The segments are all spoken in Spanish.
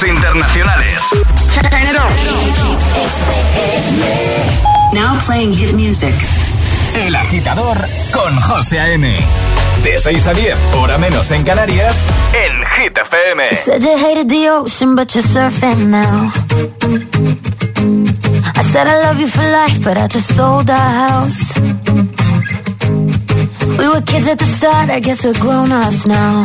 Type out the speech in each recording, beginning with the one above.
éxitos internacionales. Now playing hit music. El agitador con José A.M. De 6 a 10, hora menos en Canarias, en Hit FM. Said you hated the ocean, but you're surfing now. I said I love you for life, but I just sold our house. We were kids at the start, I guess we're grown-ups now.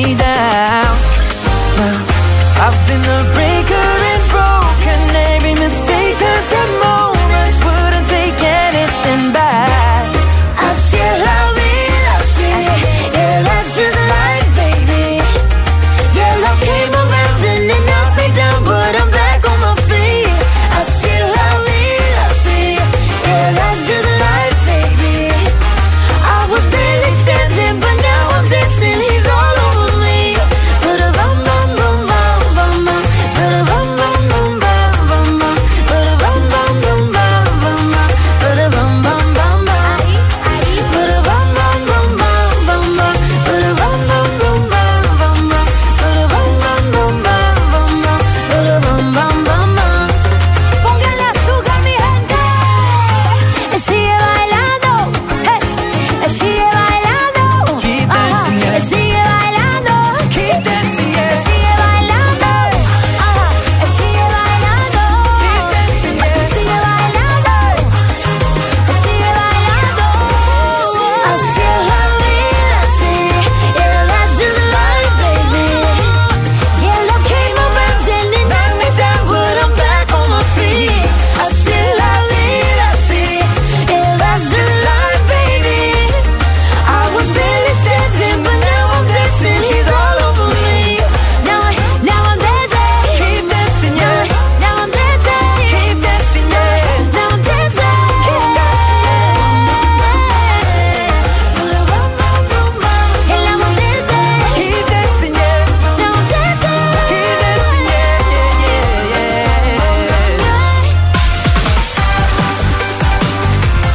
이다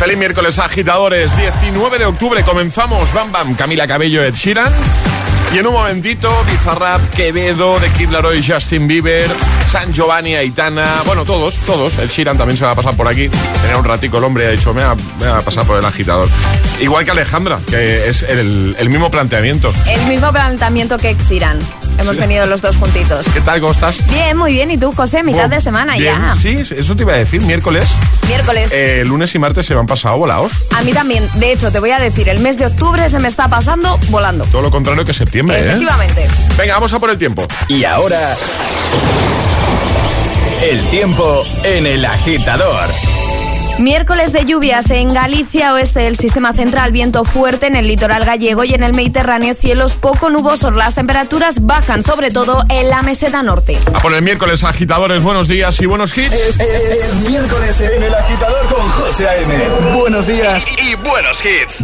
Feliz miércoles, agitadores. 19 de octubre comenzamos. Bam Bam, Camila Cabello, Ed Sheeran. Y en un momentito, Bizarrap, Quevedo, The Kid Justin Bieber, San Giovanni, Aitana. Bueno, todos, todos. Ed Sheeran también se va a pasar por aquí. Tenía un ratico el hombre, ha dicho, me va, me va a pasar por el agitador. Igual que Alejandra, que es el, el mismo planteamiento. El mismo planteamiento que Exiran. Hemos tenido los dos juntitos. ¿Qué tal, cómo estás? Bien, muy bien. ¿Y tú, José? Mitad de semana Bien. ya. Sí, eso te iba a decir, miércoles. Miércoles. Eh, lunes y martes se me han pasado volados. A mí también. De hecho, te voy a decir, el mes de octubre se me está pasando volando. Todo lo contrario que septiembre, ¿eh? Efectivamente. Venga, vamos a por el tiempo. Y ahora, el tiempo en el agitador. Miércoles de lluvias en Galicia, oeste del sistema central, viento fuerte en el litoral gallego y en el Mediterráneo, cielos poco nubosos. Las temperaturas bajan, sobre todo en la meseta norte. A por el miércoles, agitadores, buenos días y buenos hits. Es miércoles en el agitador con José A.M. Buenos días. Y, y buenos hits.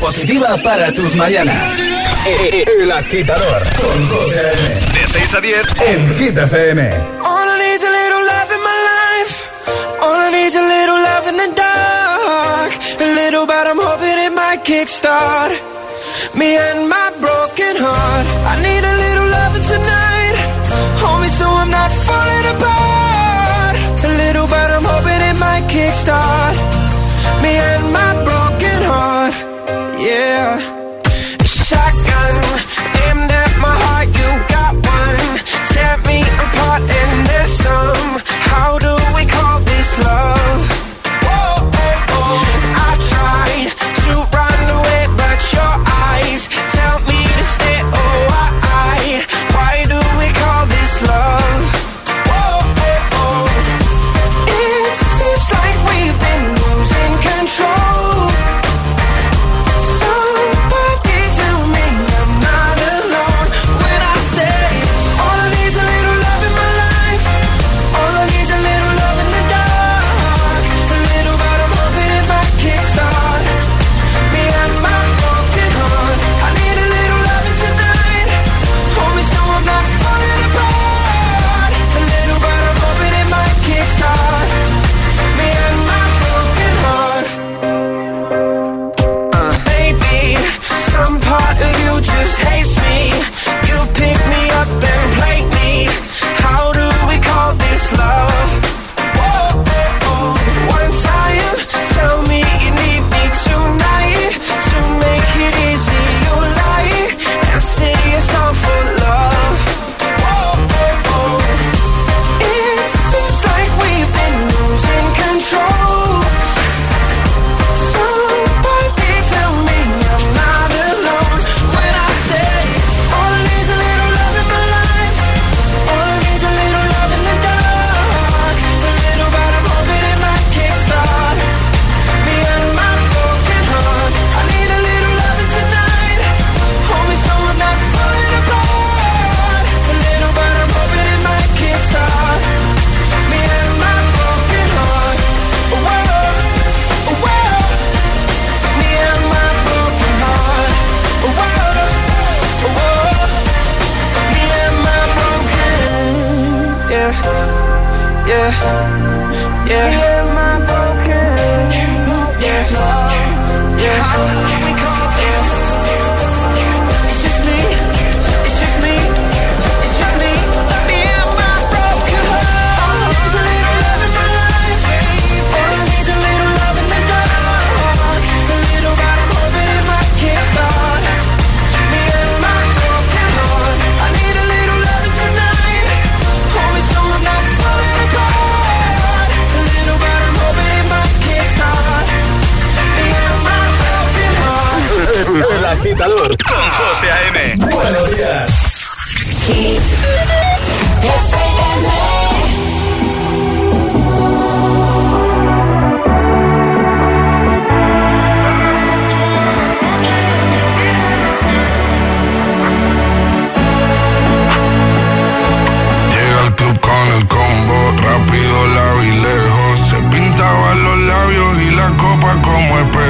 Positiva para tus mañanas. El agitador con José. De 6 a 10 en Hit FM. All I need's a little love in my life. All I need's a little love in the dark. A little, but I'm hoping it might kickstart me and my broken heart. I need a little loving tonight. Hold me so I'm not falling apart. A little, but I'm hoping it might kickstart me and my broken heart. Yeah. Agitador con José A.M. Buenos días. Llega al club con el combo, rápido la vi lejos. Se pintaban los labios y la copa como espejo.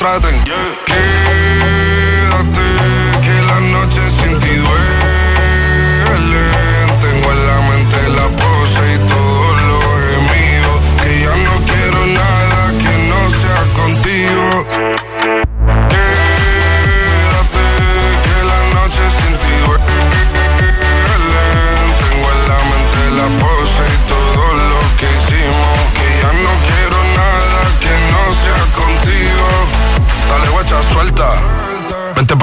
traten. Yeah.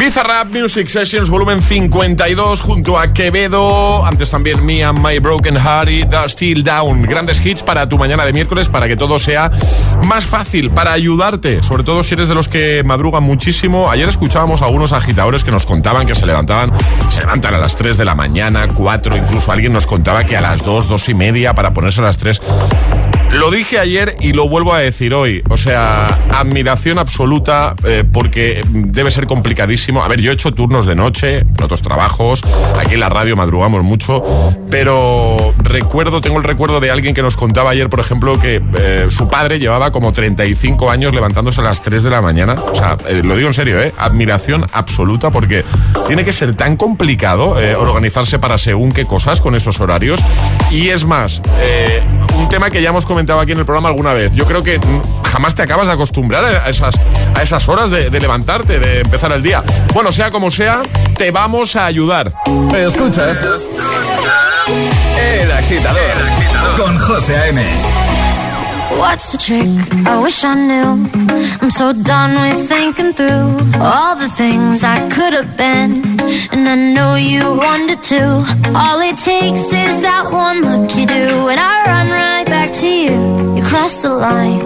Bizarrap Music Sessions volumen 52 junto a Quevedo, antes también Me and My Broken Heart y The Still Down. Grandes hits para tu mañana de miércoles para que todo sea más fácil, para ayudarte, sobre todo si eres de los que madrugan muchísimo. Ayer escuchábamos a algunos agitadores que nos contaban que se levantaban, se levantan a las 3 de la mañana, 4, incluso alguien nos contaba que a las 2, 2 y media para ponerse a las 3. Lo dije ayer y lo vuelvo a decir hoy. O sea, admiración absoluta eh, porque debe ser complicadísimo. A ver, yo he hecho turnos de noche en otros trabajos. Aquí en la radio madrugamos mucho. Pero recuerdo, tengo el recuerdo de alguien que nos contaba ayer, por ejemplo, que eh, su padre llevaba como 35 años levantándose a las 3 de la mañana. O sea, eh, lo digo en serio, ¿eh? Admiración absoluta porque tiene que ser tan complicado organizarse para según qué cosas con esos horarios. Y es más, un tema que ya hemos comentado aquí en el programa alguna vez. Yo creo que jamás te acabas de acostumbrar a esas, a esas horas de, levantarte, de empezar el día. Bueno, sea como sea, te vamos a ayudar. Escuchas. El agitador, con José A.M. What's the trick? I wish I knew. I'm so done with thinking through all the things I could have been. And I know you wanted to. All it takes is that one look you do, and I run right back to you. You cross the line,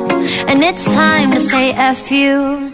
and it's time to say F you.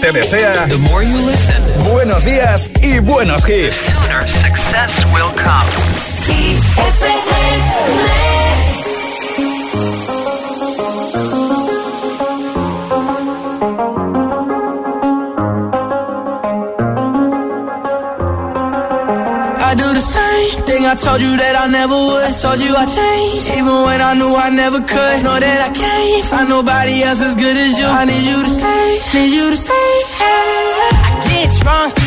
te desea The more you listen, buenos días y buenos hits. sooner success will come. I do the same thing I told you that I never would. I told you I changed, even when I knew I never could. Know that I can't find nobody else as good as you. I need you to stay, need you to stay.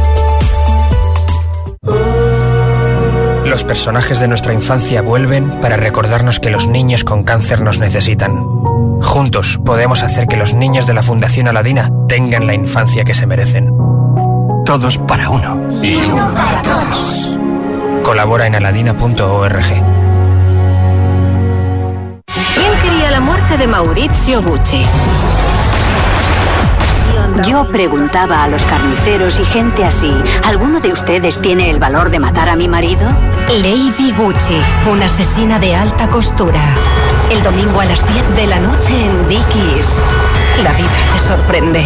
Los personajes de nuestra infancia vuelven para recordarnos que los niños con cáncer nos necesitan. Juntos podemos hacer que los niños de la Fundación Aladina tengan la infancia que se merecen. Todos para uno. Y uno para todos. Colabora en aladina.org. ¿Quién quería la muerte de Maurizio Gucci? Yo preguntaba a los carniceros y gente así, ¿alguno de ustedes tiene el valor de matar a mi marido? Lady Gucci, una asesina de alta costura. El domingo a las 10 de la noche en Dickies. La vida te sorprende.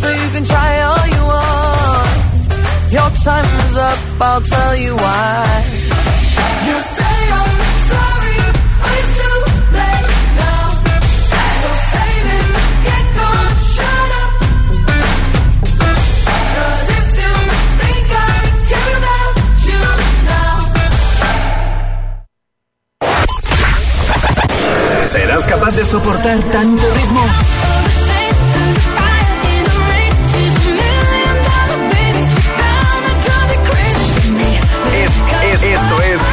So you can try all you want. Your time is up. I'll tell you why. You say I'm sorry, but it's too late now. So save it, get gone, shut up. 'Cause if you think I care about you now, ¿Serás capaz de soportar tanto ritmo?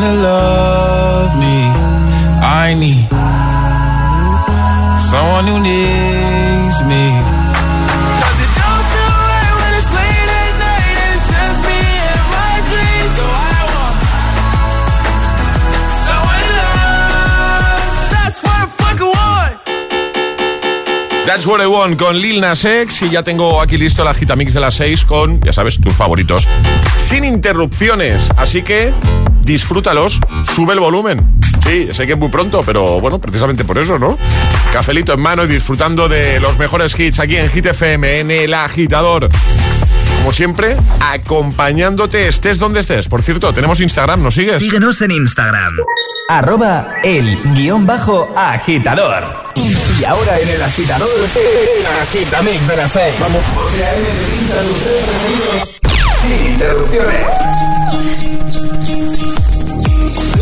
me. I need someone who needs me. That's What I Want con Lil Nas X y ya tengo aquí listo la Gitamix de las 6 con, ya sabes, tus favoritos. Sin interrupciones, así que disfrútalos, sube el volumen. Sí, sé que es muy pronto, pero bueno, precisamente por eso, ¿no? Cafelito en mano y disfrutando de los mejores hits aquí en Hit FM, en El Agitador como siempre, acompañándote estés donde estés. Por cierto, tenemos Instagram, ¿nos sigues? Síguenos en Instagram. Arroba el guion bajo agitador. Y ahora en el agitador, el agitamix de las seis. Vamos. Sin interrupciones.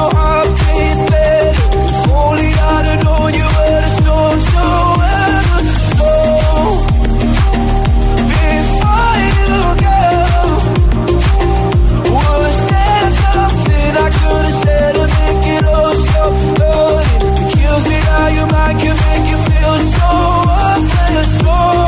If only I'd have known you were so ever so Before you go Was there something I could have said to make it all stop? Hurting kills me how your mind can make you feel so worthless, so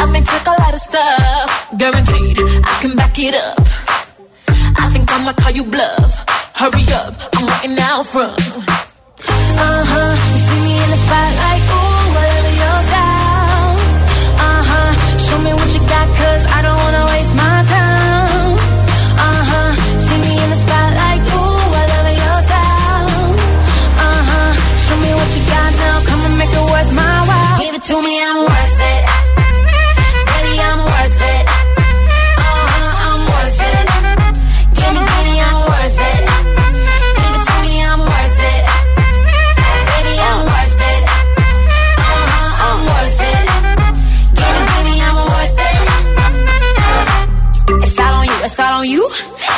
I may take a lot of stuff, guaranteed I can back it up. I think I'ma call you bluff. Hurry up, I'm waiting out front. Uh huh. You see me in the spotlight, ooh, over your style. Uh huh. Show me what you got, cause I don't wanna waste my time. Uh huh. See me in the spotlight, ooh, over your style. Uh huh. Show me what you got now, come and make it worth my while. Give it to me, I'm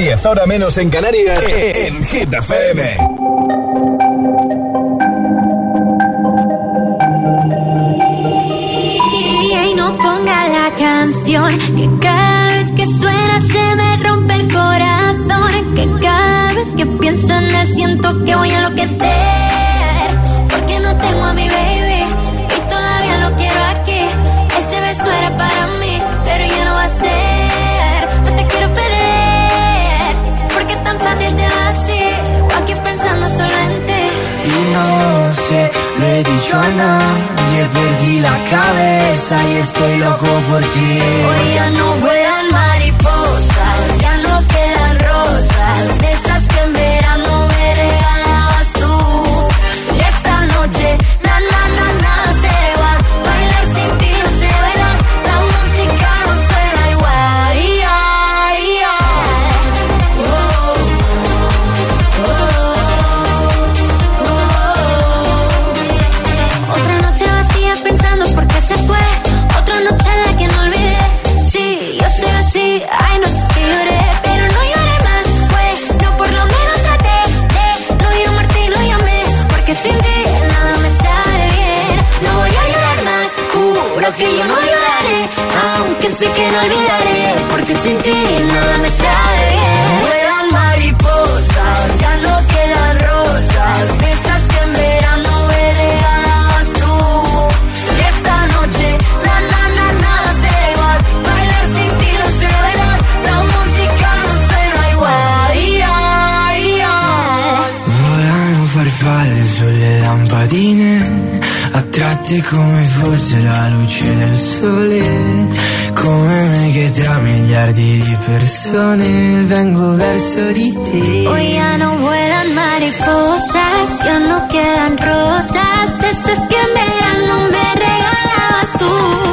10, ahora menos en Canarias, en Hit FM. DJ no ponga la canción que cada vez que suena se me rompe el corazón que cada vez que pienso en él siento que voy a enloquecer lo he dicho a nadie, perdí la cabeza y estoy loco por ti. Ya olvidaré. Porque sin ti nada me sale bien. Vuelan mariposas, ya no quedan rosas. De esas que en verano me regalabas tú. Y esta noche, na na na nada será igual. Bailar sin ti no sé bailar. La música no suena igual. Ya, ya. Volano farfalle sulle lampadine, attratte come fosse la luce del sole, come me che tra miliardi di persone vengo verso di te. Hoy ya no vuelan mariposas, ya no quedan rosas, de esas que en verano me regalabas tú.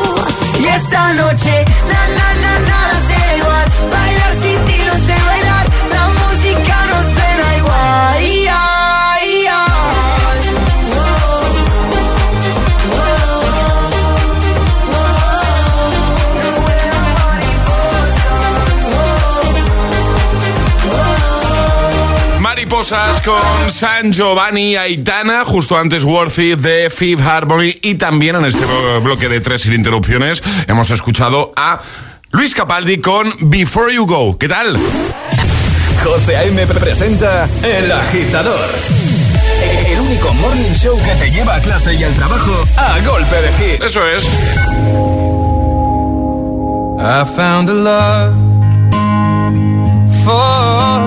Mariposas con San Giovanni Aitana, justo antes Worthy de Fifth Harmony y también en este bloque de tres sin interrupciones hemos escuchado a Luis Capaldi con Before You Go. ¿Qué tal? José A.M. presenta El Agitador. El único morning show que te lleva a clase y al trabajo a golpe de hit. Eso es. I found a love for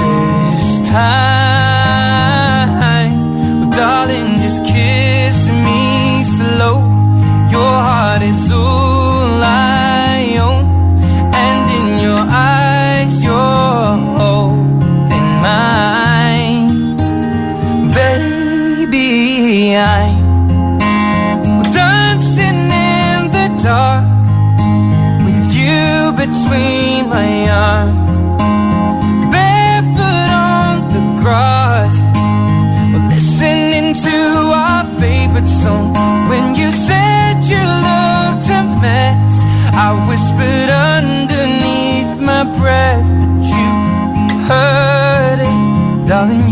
this time. Well, darling, just kiss me slow. Your heart is all I own, and in your eyes, you're holding mine, baby. I'm dancing in the dark with you between my arms, song. When you said you looked a mess, I whispered underneath my breath, but you heard it, darling.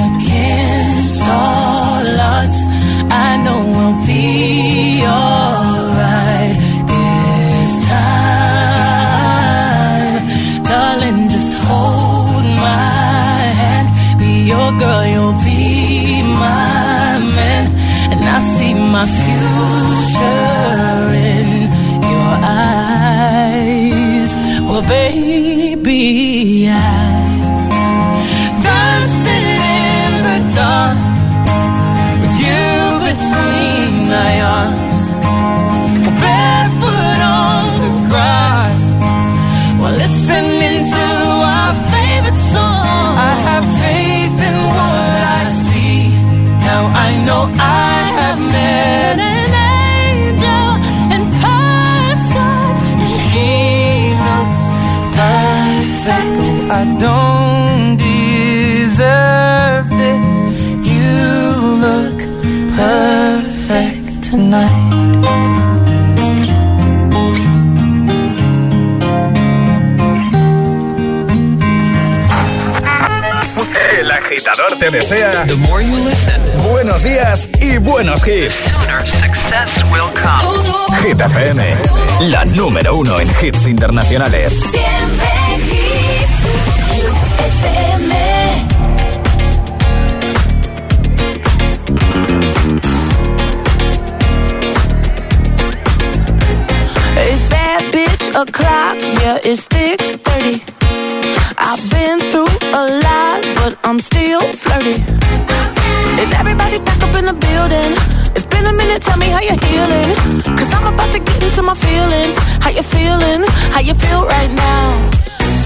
future in your eyes. Well, baby, I dancing in the dark with you between my arms, barefoot on the grass, while listening to our favorite song. I have faith in what I see. Now I know I agitador te desea buenos días y buenos hits. Sooner success will come. Hit FM, la número uno en hits internacionales. It's bad bitch o'clock, yeah, it's thick Everybody back up in the building? It's been a minute, tell me how you're healing. Cause I'm about to get into my feelings. How you feeling? How you feel right now?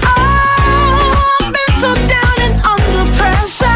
Oh, I've been so down and under pressure.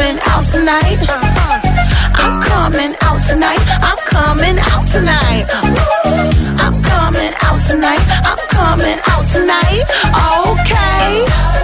coming out tonight. Uh-huh. I'm coming out tonight. I'm coming out tonight. I'm coming out tonight. I'm coming out tonight. Okay.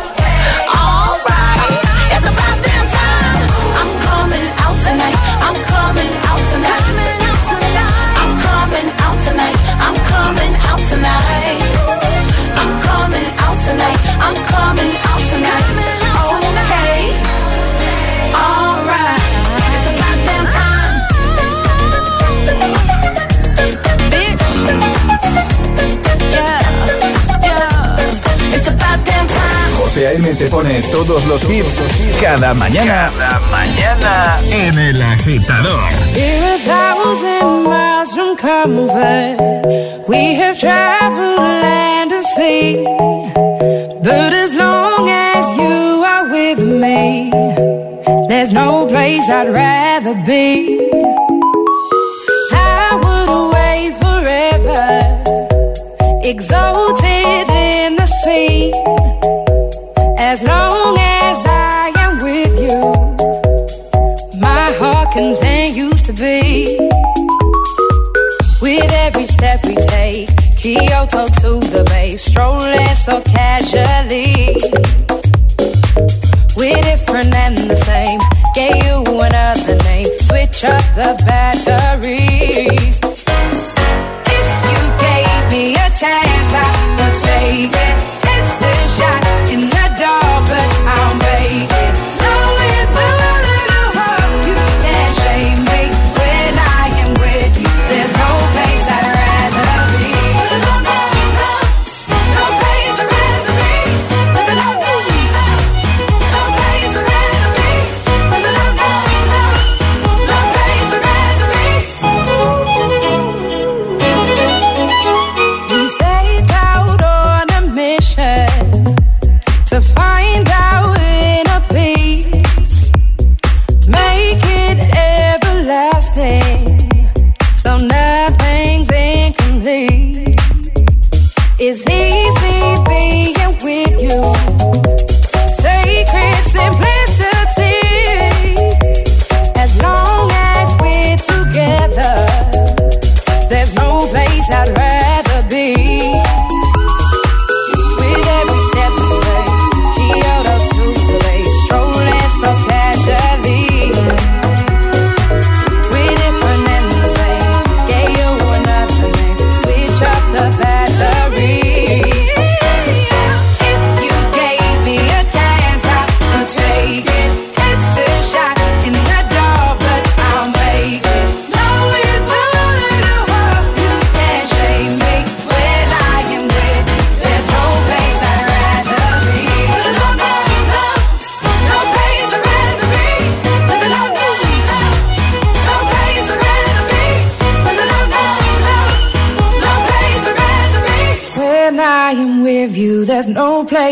José A.M. te pone todos los hits cada mañana. Cada mañana en El Agitador. We're a thousand miles from comfort. We have traveled land and sea. But as long as you are with me, there's no place I'd rather be. I would away forever. Exalted. to the bay, strolling so casually. We're different and the same. Gave you another name. Switch up the batteries.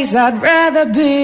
place I'd rather be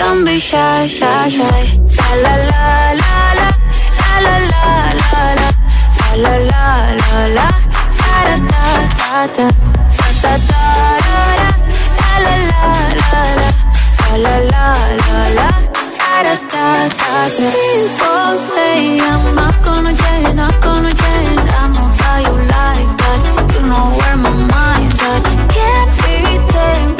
Don't be shy, shy, shy. La la la la la la la la la la la la la da da da da da da da la la la la la la la la da da da People say I'm not gonna change, not gonna change. I know how you like that. You know where my mind's at. Can't be tamed.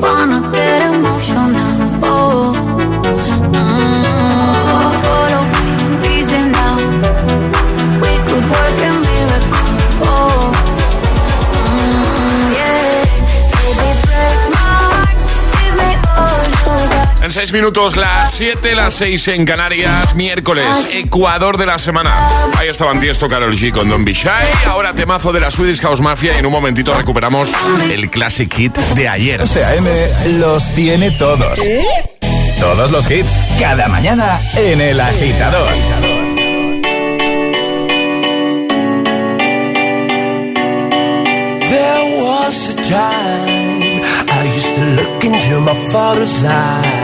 Wanna get minutos, las 7, las 6 en Canarias, miércoles, Ecuador de la semana. Ahí estaban Tiesto, Carol G con Don Bishai. Ahora temazo de la Swedish House Mafia y en un momentito recuperamos el Classic Hit de ayer. AM los tiene todos. Todos los hits, cada mañana en El Agitador. There was a time I used to look into my father's eyes.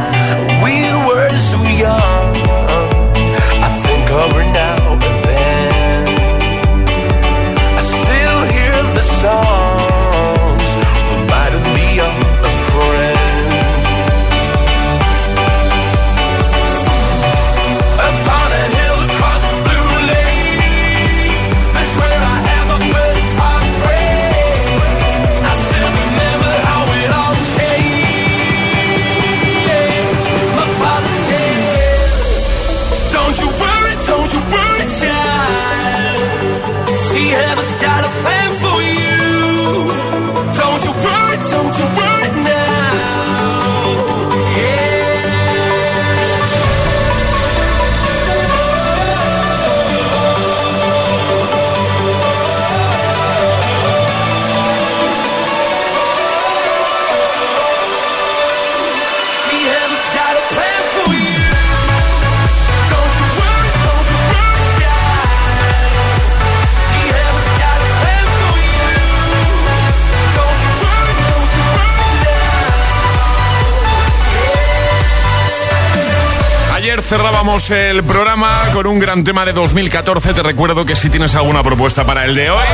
Cerrábamos el programa con un gran tema de 2014. Te recuerdo que si tienes alguna propuesta para el de hoy,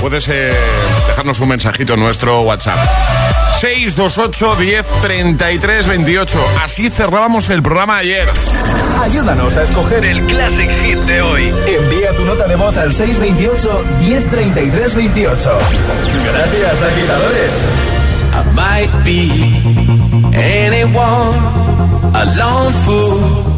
puedes eh, dejarnos un mensajito en nuestro WhatsApp. 628 10 33 28. Así cerrábamos el programa ayer. Ayúdanos a escoger el Classic Hit de hoy. Envía tu nota de voz al 628 10 33 28. Gracias, agitadores. I might be anyone, a lone fool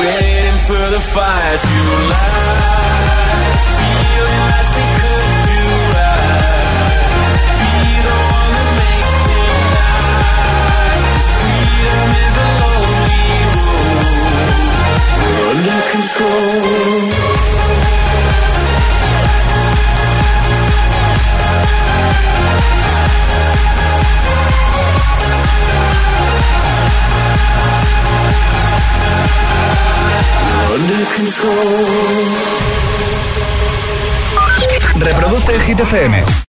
Waiting for the fire to light. Reproduce el Hit FM.